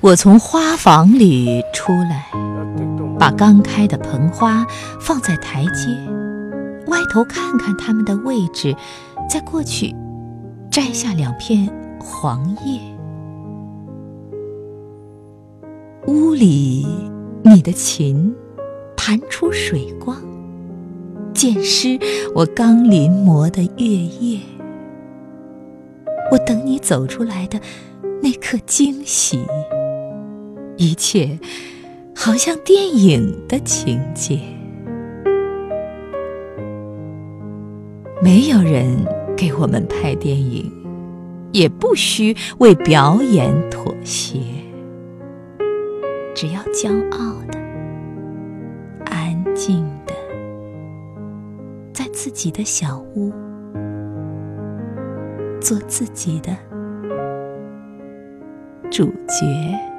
我从花房里出来，把刚开的盆花放在台阶，歪头看看它们的位置，再过去摘下两片黄叶。屋里，你的琴弹出水光，溅湿我刚临摹的月夜。我等你走出来的那刻惊喜。一切好像电影的情节，没有人给我们拍电影，也不需为表演妥协，只要骄傲的、安静的，在自己的小屋做自己的主角。